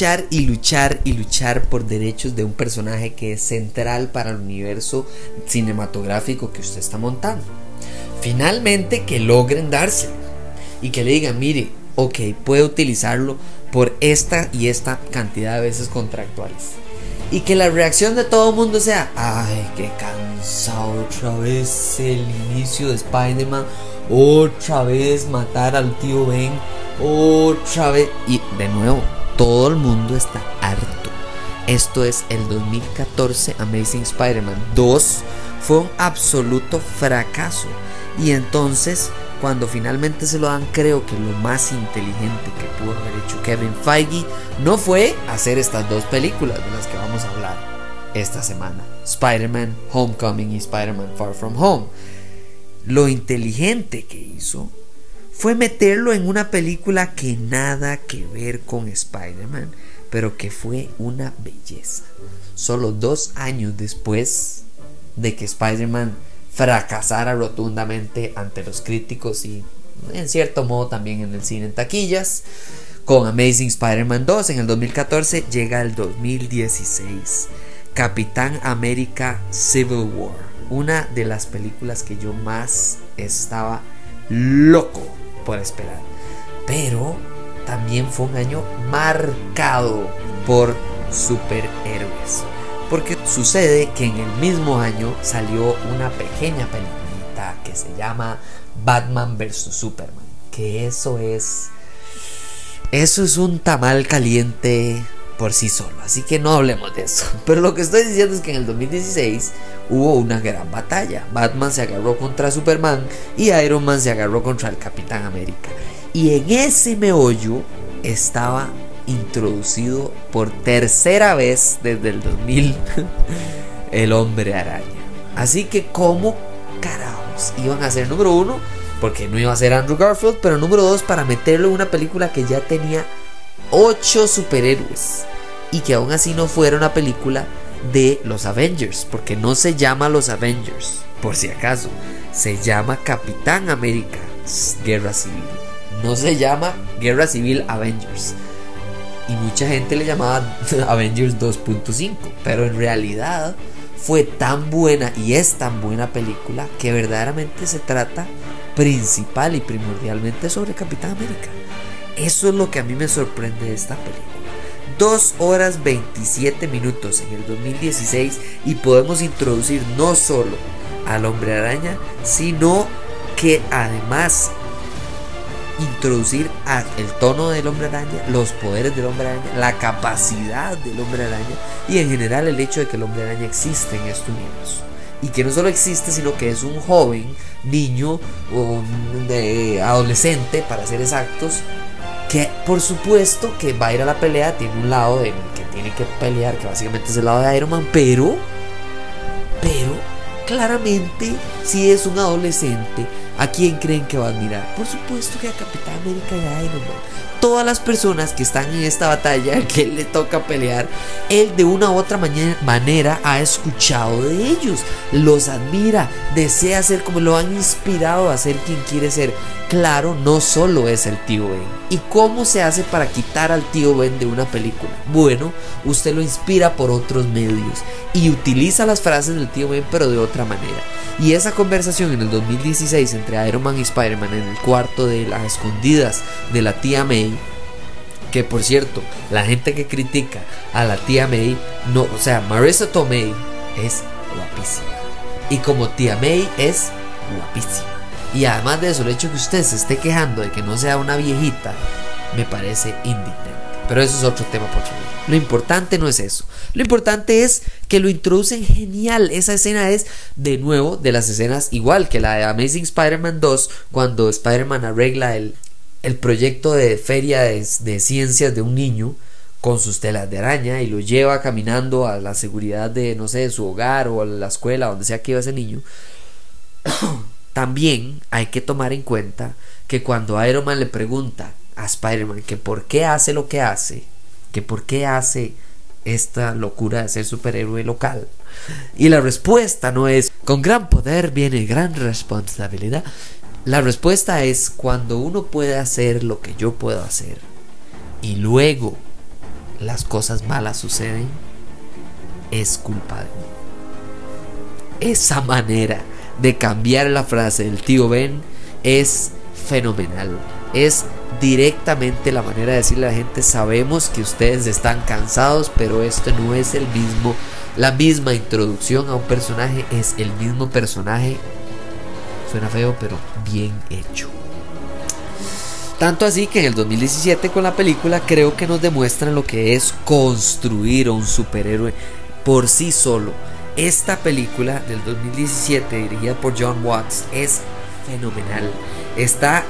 Luchar y luchar y luchar y luchar por derechos de un personaje que es central para el universo cinematográfico que usted está montando. Finalmente que logren dárselo y que le digan, mire, ok, puede utilizarlo por esta y esta cantidad de veces contractuales. Y que la reacción de todo el mundo sea, ay, qué cansado otra vez el inicio de Spider-Man, otra vez matar al tío Ben, otra vez. Y de nuevo, todo el mundo está harto. Esto es el 2014 Amazing Spider-Man 2. Fue un absoluto fracaso. Y entonces, cuando finalmente se lo dan, creo que lo más inteligente que pudo haber hecho Kevin Feige no fue hacer estas dos películas de las que vamos a hablar esta semana. Spider-Man Homecoming y Spider-Man Far From Home. Lo inteligente que hizo fue meterlo en una película que nada que ver con Spider-Man, pero que fue una belleza. Solo dos años después de que Spider-Man fracasara rotundamente ante los críticos y en cierto modo también en el cine en taquillas. Con Amazing Spider-Man 2 en el 2014 llega el 2016. Capitán América Civil War. Una de las películas que yo más estaba loco por esperar. Pero también fue un año marcado por superhéroes. Porque sucede que en el mismo año salió una pequeña película que se llama Batman vs. Superman. Que eso es... Eso es un tamal caliente por sí solo. Así que no hablemos de eso. Pero lo que estoy diciendo es que en el 2016 hubo una gran batalla. Batman se agarró contra Superman y Iron Man se agarró contra el Capitán América. Y en ese meollo estaba introducido por tercera vez desde el 2000 el hombre araña. Así que como carajos iban a ser número uno, porque no iba a ser Andrew Garfield, pero número dos para meterlo en una película que ya tenía ocho superhéroes y que aún así no fuera una película de los Avengers, porque no se llama los Avengers, por si acaso, se llama Capitán América Guerra Civil, no se llama Guerra Civil Avengers. Y mucha gente le llamaba Avengers 2.5, pero en realidad fue tan buena y es tan buena película que verdaderamente se trata principal y primordialmente sobre Capitán América. Eso es lo que a mí me sorprende de esta película. 2 horas 27 minutos en el 2016 y podemos introducir no solo al hombre araña, sino que además introducir a el tono del hombre araña, los poderes del hombre araña, la capacidad del hombre araña y en general el hecho de que el hombre araña existe en este universo. Y que no solo existe, sino que es un joven, niño o de adolescente, para ser exactos, que por supuesto que va a ir a la pelea, tiene un lado el que tiene que pelear, que básicamente es el lado de Iron Man, pero, pero, claramente, si es un adolescente, ¿a quién creen que va a admirar? Por supuesto que a Capitán América y a Iron Man. Todas las personas que están en esta batalla que él le toca pelear, él de una u otra manera ha escuchado de ellos, los admira, desea ser como lo han inspirado a ser quien quiere ser claro, no solo es el tío Ben. ¿Y cómo se hace para quitar al tío Ben de una película? Bueno, usted lo inspira por otros medios y utiliza las frases del tío Ben pero de otra manera. Y esa conversación en el 2016 entre Iron Man y Spider-Man en el cuarto de las escondidas de la tía May, que por cierto, la gente que critica a la tía May, no, o sea, Marissa Tomei es guapísima. Y como tía May es guapísima. Y además de eso, el hecho que usted se esté quejando de que no sea una viejita, me parece indignante. Pero eso es otro tema por favor. Lo importante no es eso. Lo importante es que lo introducen genial. Esa escena es de nuevo de las escenas igual que la de Amazing Spider-Man 2, cuando Spider-Man arregla el, el proyecto de feria de, de ciencias de un niño con sus telas de araña y lo lleva caminando a la seguridad de, no sé, de su hogar o a la escuela, donde sea que iba ese niño. También hay que tomar en cuenta que cuando Iron Man le pregunta a Spider-Man que por qué hace lo que hace, que por qué hace esta locura de ser superhéroe local, y la respuesta no es con gran poder viene gran responsabilidad. La respuesta es cuando uno puede hacer lo que yo puedo hacer y luego las cosas malas suceden, es culpa de mí. Esa manera de cambiar la frase del tío Ben es fenomenal. Es directamente la manera de decirle a la gente, sabemos que ustedes están cansados, pero esto no es el mismo, la misma introducción a un personaje, es el mismo personaje. Suena feo, pero bien hecho. Tanto así que en el 2017 con la película creo que nos demuestran lo que es construir a un superhéroe por sí solo. Esta película del 2017 dirigida por John Watts es fenomenal. Está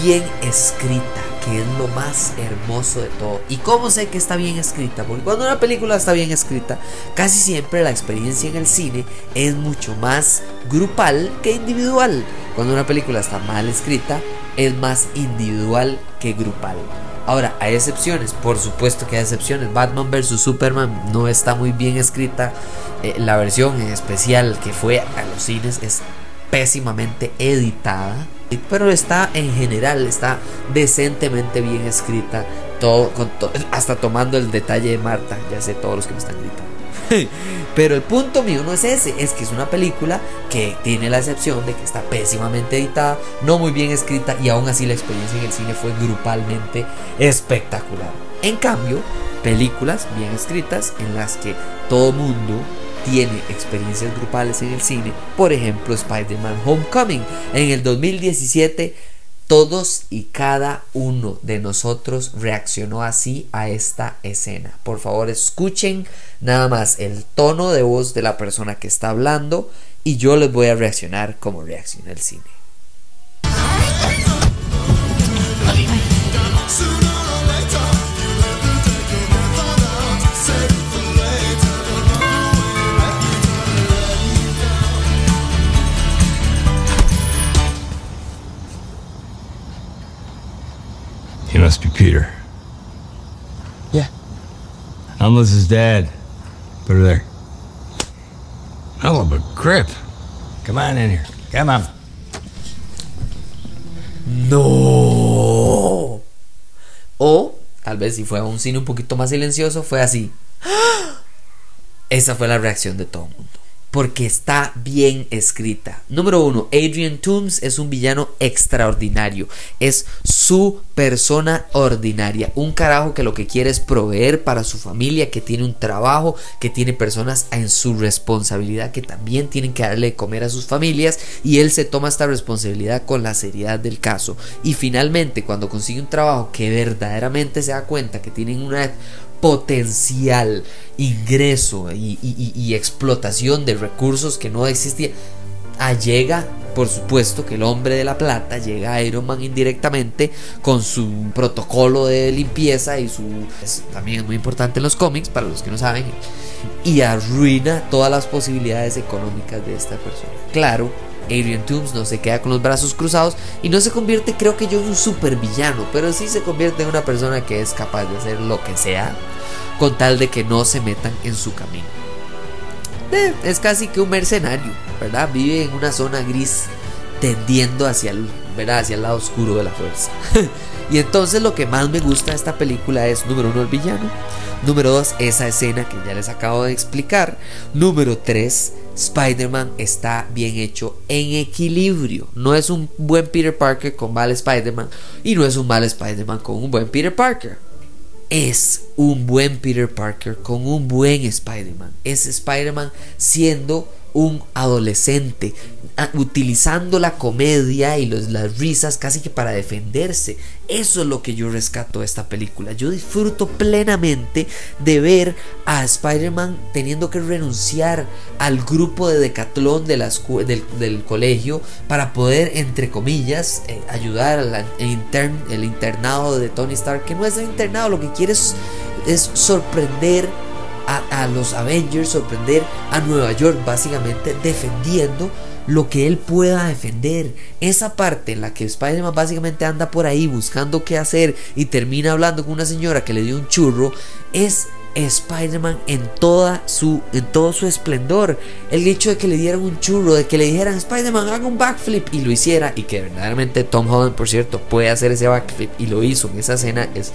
bien escrita, que es lo más hermoso de todo. ¿Y cómo sé que está bien escrita? Porque cuando una película está bien escrita, casi siempre la experiencia en el cine es mucho más grupal que individual. Cuando una película está mal escrita, es más individual que grupal. Ahora, hay excepciones, por supuesto que hay excepciones. Batman vs. Superman no está muy bien escrita. Eh, la versión especial que fue a los cines es pésimamente editada. Pero está en general, está decentemente bien escrita. Todo, hasta tomando el detalle de Marta. Ya sé todos los que me están gritando. Pero el punto mío no es ese, es que es una película que tiene la excepción de que está pésimamente editada, no muy bien escrita y aún así la experiencia en el cine fue grupalmente espectacular. En cambio, películas bien escritas en las que todo mundo tiene experiencias grupales en el cine, por ejemplo Spider-Man Homecoming en el 2017 todos y cada uno de nosotros reaccionó así a esta escena. Por favor, escuchen nada más el tono de voz de la persona que está hablando y yo les voy a reaccionar como reacciona el cine. Must be Peter. Yeah. Unless his dad. Put her there. Hell of a grip. Come on in here. Come on. No. O tal vez si fue a un cine un poquito más silencioso, fue así. Esa fue la reacción de todo el mundo porque está bien escrita. Número uno, Adrian Toomes es un villano extraordinario. Es su persona ordinaria. Un carajo que lo que quiere es proveer para su familia, que tiene un trabajo, que tiene personas en su responsabilidad, que también tienen que darle de comer a sus familias. Y él se toma esta responsabilidad con la seriedad del caso. Y finalmente, cuando consigue un trabajo que verdaderamente se da cuenta que tienen una potencial ingreso y, explotación de recursos que no existía. Llega, por supuesto, que el hombre de la plata llega a Iron Man indirectamente con su protocolo de limpieza y su. también es muy importante en los cómics, para los que no saben, y arruina todas las posibilidades económicas de esta persona. Claro, Adrian Toomes no se queda con los brazos cruzados y no se convierte, creo que yo, en un supervillano, pero sí se convierte en una persona que es capaz de hacer lo que sea con tal de que no se metan en su camino. Eh, es casi que un mercenario, ¿verdad? Vive en una zona gris tendiendo hacia el, hacia el lado oscuro de la fuerza. y entonces lo que más me gusta de esta película es, número uno, el villano. Número dos, esa escena que ya les acabo de explicar. Número tres, Spider-Man está bien hecho en equilibrio. No es un buen Peter Parker con mal Spider-Man y no es un mal Spider-Man con un buen Peter Parker es un buen Peter Parker con un buen Spider-Man. Es Spider-Man siendo un adolescente, utilizando la comedia y las risas casi que para defenderse. Eso es lo que yo rescato de esta película. Yo disfruto plenamente de ver a Spider-Man teniendo que renunciar al grupo de decatlón de del, colegio para poder, entre comillas, eh, ayudar al el internado de Tony Stark, que no es el internado, lo que quiere es, es sorprender a, los Avengers, sorprender a Nueva York, básicamente defendiendo lo que él pueda defender. Esa parte en la que Spider-Man básicamente anda por ahí buscando qué hacer y termina hablando con una señora que le dio un churro, es Spider-Man en, toda su, en todo su esplendor. El hecho de que le dieran un churro, de que le dijeran Spider-Man haga un backflip y lo hiciera, y que verdaderamente Tom Holland, por cierto, puede hacer ese backflip y lo hizo en esa escena, es,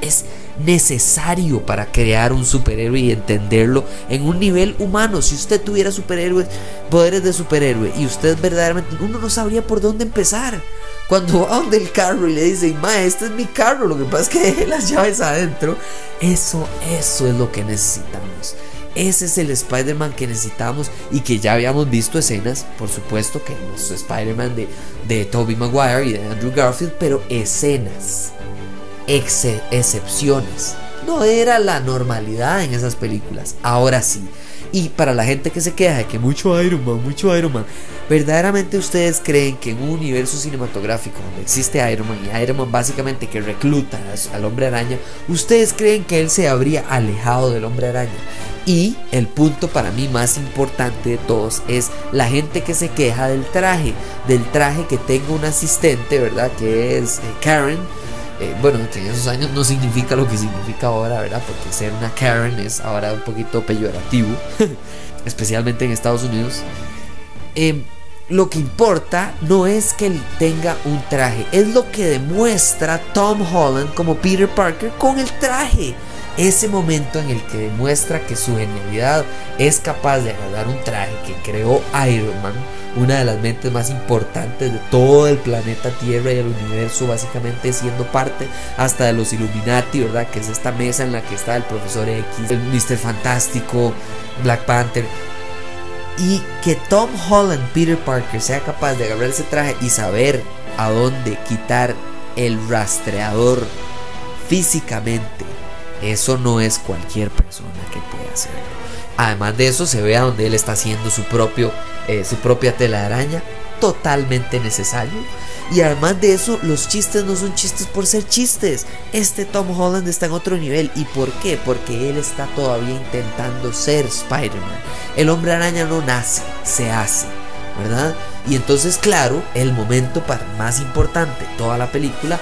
es necesario para crear un superhéroe y entenderlo en un nivel humano. Si usted tuviera superhéroes, poderes de superhéroe y usted verdaderamente, uno no sabría por dónde empezar. Cuando va donde el carro y le dicen, ma, este es mi carro, lo que pasa es que dejé las llaves adentro. Eso, eso es lo que necesitamos. Ese es el Spider-Man que necesitamos y que ya habíamos visto escenas, por supuesto que no es Spider-Man de, de Tobey Maguire y de Andrew Garfield, pero escenas excepciones. No era la normalidad en esas películas. Ahora sí. Y para la gente que se queja de que mucho Iron Man, mucho Iron Man, ¿verdaderamente ustedes creen que en un universo cinematográfico donde existe Iron Man y Iron Man básicamente que recluta al hombre araña, ¿ustedes creen que él se habría alejado del hombre araña? Y el punto para mí más importante de todos es la gente que se queja del traje, del traje que tenga un asistente, ¿verdad? Que es eh, Karen eh, bueno, en esos años no significa lo que significa ahora, ¿verdad? Porque ser una Karen es ahora un poquito peyorativo, especialmente en Estados Unidos. Em, lo que importa no es que él tenga un traje, es lo que demuestra Tom Holland como Peter Parker con el traje. Ese momento en el que demuestra que su genialidad es capaz de agarrar un traje que creó Iron Man una de las mentes más importantes de todo el planeta Tierra y el universo, básicamente siendo parte hasta de los Illuminati, ¿verdad? Que es esta mesa en la que está el profesor X, el Mr. Fantástico, Black Panther. Y que Tom Holland, Peter Parker, sea capaz de agarrar ese traje y saber a dónde quitar el rastreador físicamente, eso no es cualquier persona que pueda hacerlo. Además de eso, se ve a donde él está haciendo su propio eh, su propia tela de araña, totalmente necesario. Y además de eso, los chistes no son chistes por ser chistes. Este Tom Holland está en otro nivel. ¿Y por qué? Porque él está todavía intentando ser Spider-Man. El hombre araña no nace, se hace, ¿verdad? Y entonces, claro, el momento más importante toda la película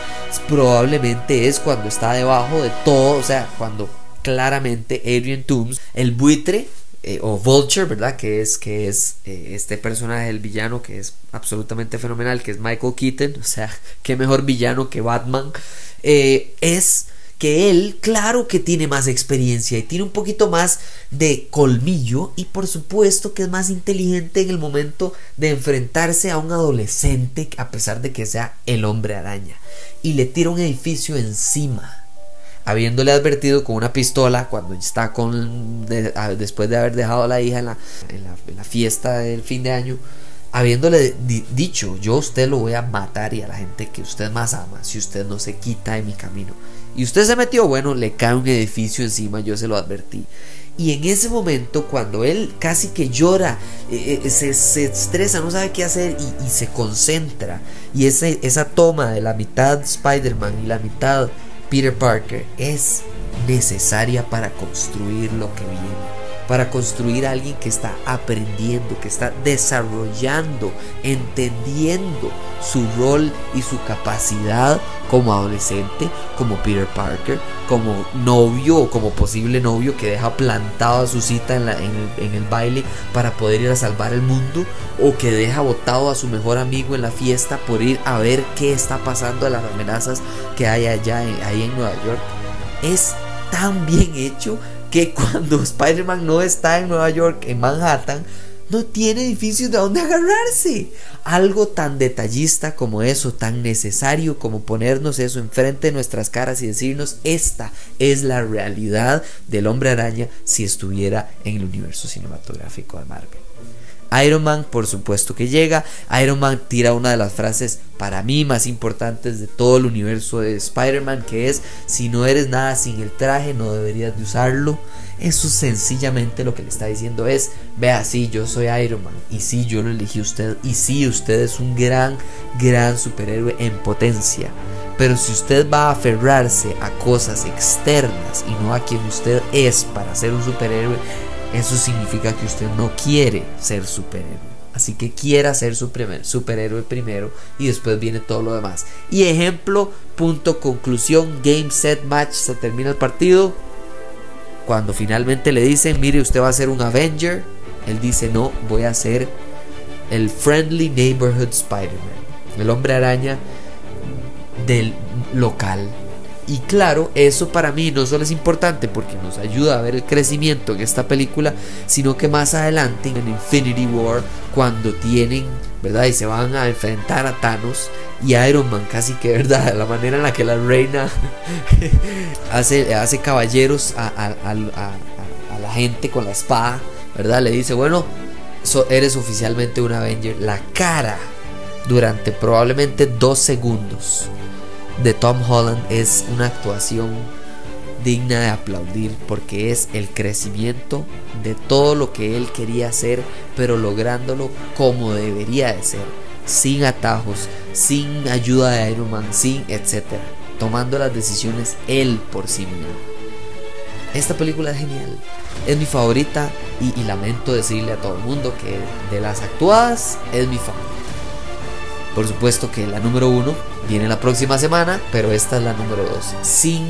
probablemente es cuando está debajo de todo, o sea, cuando claramente Adrian Toomes, el buitre, eh, o Vulture, ¿verdad? Que es, que es eh, este personaje, el villano, que es absolutamente fenomenal, que es Michael Keaton, o sea, qué mejor villano que Batman, eh, es que él, claro que tiene más experiencia y tiene un poquito más de colmillo y por supuesto que es más inteligente en el momento de enfrentarse a un adolescente a pesar de que sea el hombre araña. Y le tira un edificio encima habiéndole advertido con una pistola cuando está con después de haber dejado a la hija en la, en la, fiesta del fin de año habiéndole dicho yo usted lo voy a matar y a la gente que usted más ama si usted no se quita de mi camino y usted se metió bueno le cae un edificio encima yo se lo advertí. Y en ese momento cuando él casi que llora eh, eh, se, se, estresa no sabe qué hacer y, y se concentra y ese, esa toma de la mitad Spider-Man y la mitad Peter Parker es necesaria para construir lo que viene, para construir a alguien que está aprendiendo, que está desarrollando, entendiendo su rol y su capacidad como adolescente, como Peter Parker, como novio o como posible novio que deja plantado a su cita en, el, baile para poder ir a salvar el mundo o que deja botado a su mejor amigo en la fiesta por ir a ver qué está pasando a las amenazas que hay allá ahí en Nueva York. Es tan bien hecho que cuando Spider-Man no está en Nueva York, en Manhattan, no tiene edificios de donde agarrarse. Algo tan detallista como eso, tan necesario como ponernos eso enfrente de nuestras caras y decirnos, esta es la realidad del hombre araña si estuviera en el universo cinematográfico de Marvel. Iron Man, por supuesto que llega. Iron Man tira una de las frases para mí más importantes de todo el universo de Spider-Man, que es, si no eres nada sin el traje, no deberías de usarlo. Eso sencillamente lo que le está diciendo es, vea, sí, yo soy Iron Man, y sí, yo lo elegí usted, y sí, usted es un gran, gran superhéroe en potencia. Pero si usted va a aferrarse a cosas externas y no a quien usted es para ser un superhéroe, eso significa que usted no quiere ser superhéroe. Así que quiera ser superhéroe primero y después viene todo lo demás. Y ejemplo, punto, conclusión, game, set, match, se termina el partido. Cuando finalmente le dicen, mire, usted va a ser un Avenger, él dice, no, voy a ser el Friendly Neighborhood Spider-Man, el hombre araña del local y claro, eso para mí no solo es importante porque nos ayuda a ver el crecimiento en esta película, sino que más adelante en Infinity War, cuando tienen, ¿verdad? Y se van a enfrentar a Thanos y Iron Man, casi que, ¿verdad? La manera en la que la reina hace, hace caballeros a, la gente con la espada, ¿verdad? Le dice, bueno, eres oficialmente un Avenger. La cara durante probablemente dos segundos de Tom Holland es una actuación digna de aplaudir porque es el crecimiento de todo lo que él quería hacer, pero lográndolo como debería de ser, sin atajos, sin ayuda de Iron Man, sin etcétera, tomando las decisiones él por sí mismo. Esta película es genial, es mi favorita y, y lamento decirle a todo el mundo que de las actuadas es mi favorita. Por supuesto que la número uno viene la próxima semana, pero esta es la número 2, sin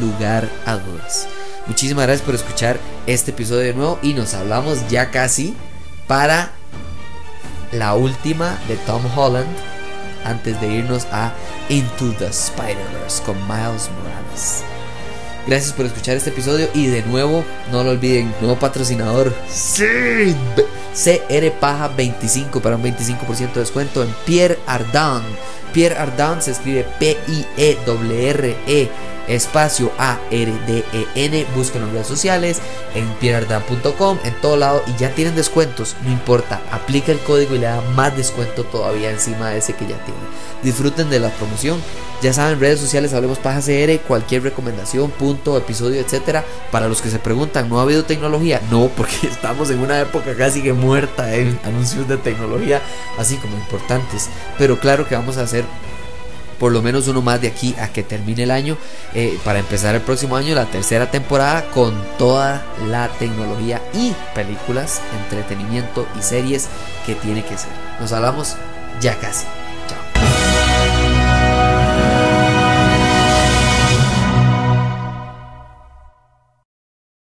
lugar a dudas. Muchísimas gracias por escuchar este episodio de nuevo y nos hablamos ya casi para la última de Tom Holland antes de irnos a Into the Spider-Verse con Miles Morales. Gracias por escuchar este episodio y de nuevo, no lo olviden, nuevo patrocinador. Sí, CR Paja 25 para un 25% de descuento en Pierre Ardin Pierre Ardin se escribe P-I-E-R-R-E espacio A-R-D-E-N. Busquen en redes sociales, en pierreardin.com, en todo lado y ya tienen descuentos. No importa, aplica el código y le da más descuento todavía encima de ese que ya tiene. Disfruten de la promoción. Ya saben, redes sociales, hablemos paja CR, cualquier recomendación, punto, episodio, etcétera. Para los que se preguntan, ¿no ha habido tecnología? No, porque estamos en una época casi que muerta en anuncios de tecnología, así como importantes. Pero claro que vamos a hacer por lo menos uno más de aquí a que termine el año eh, para empezar el próximo año la tercera temporada con toda la tecnología y películas, entretenimiento y series que tiene que ser. Nos hablamos ya casi.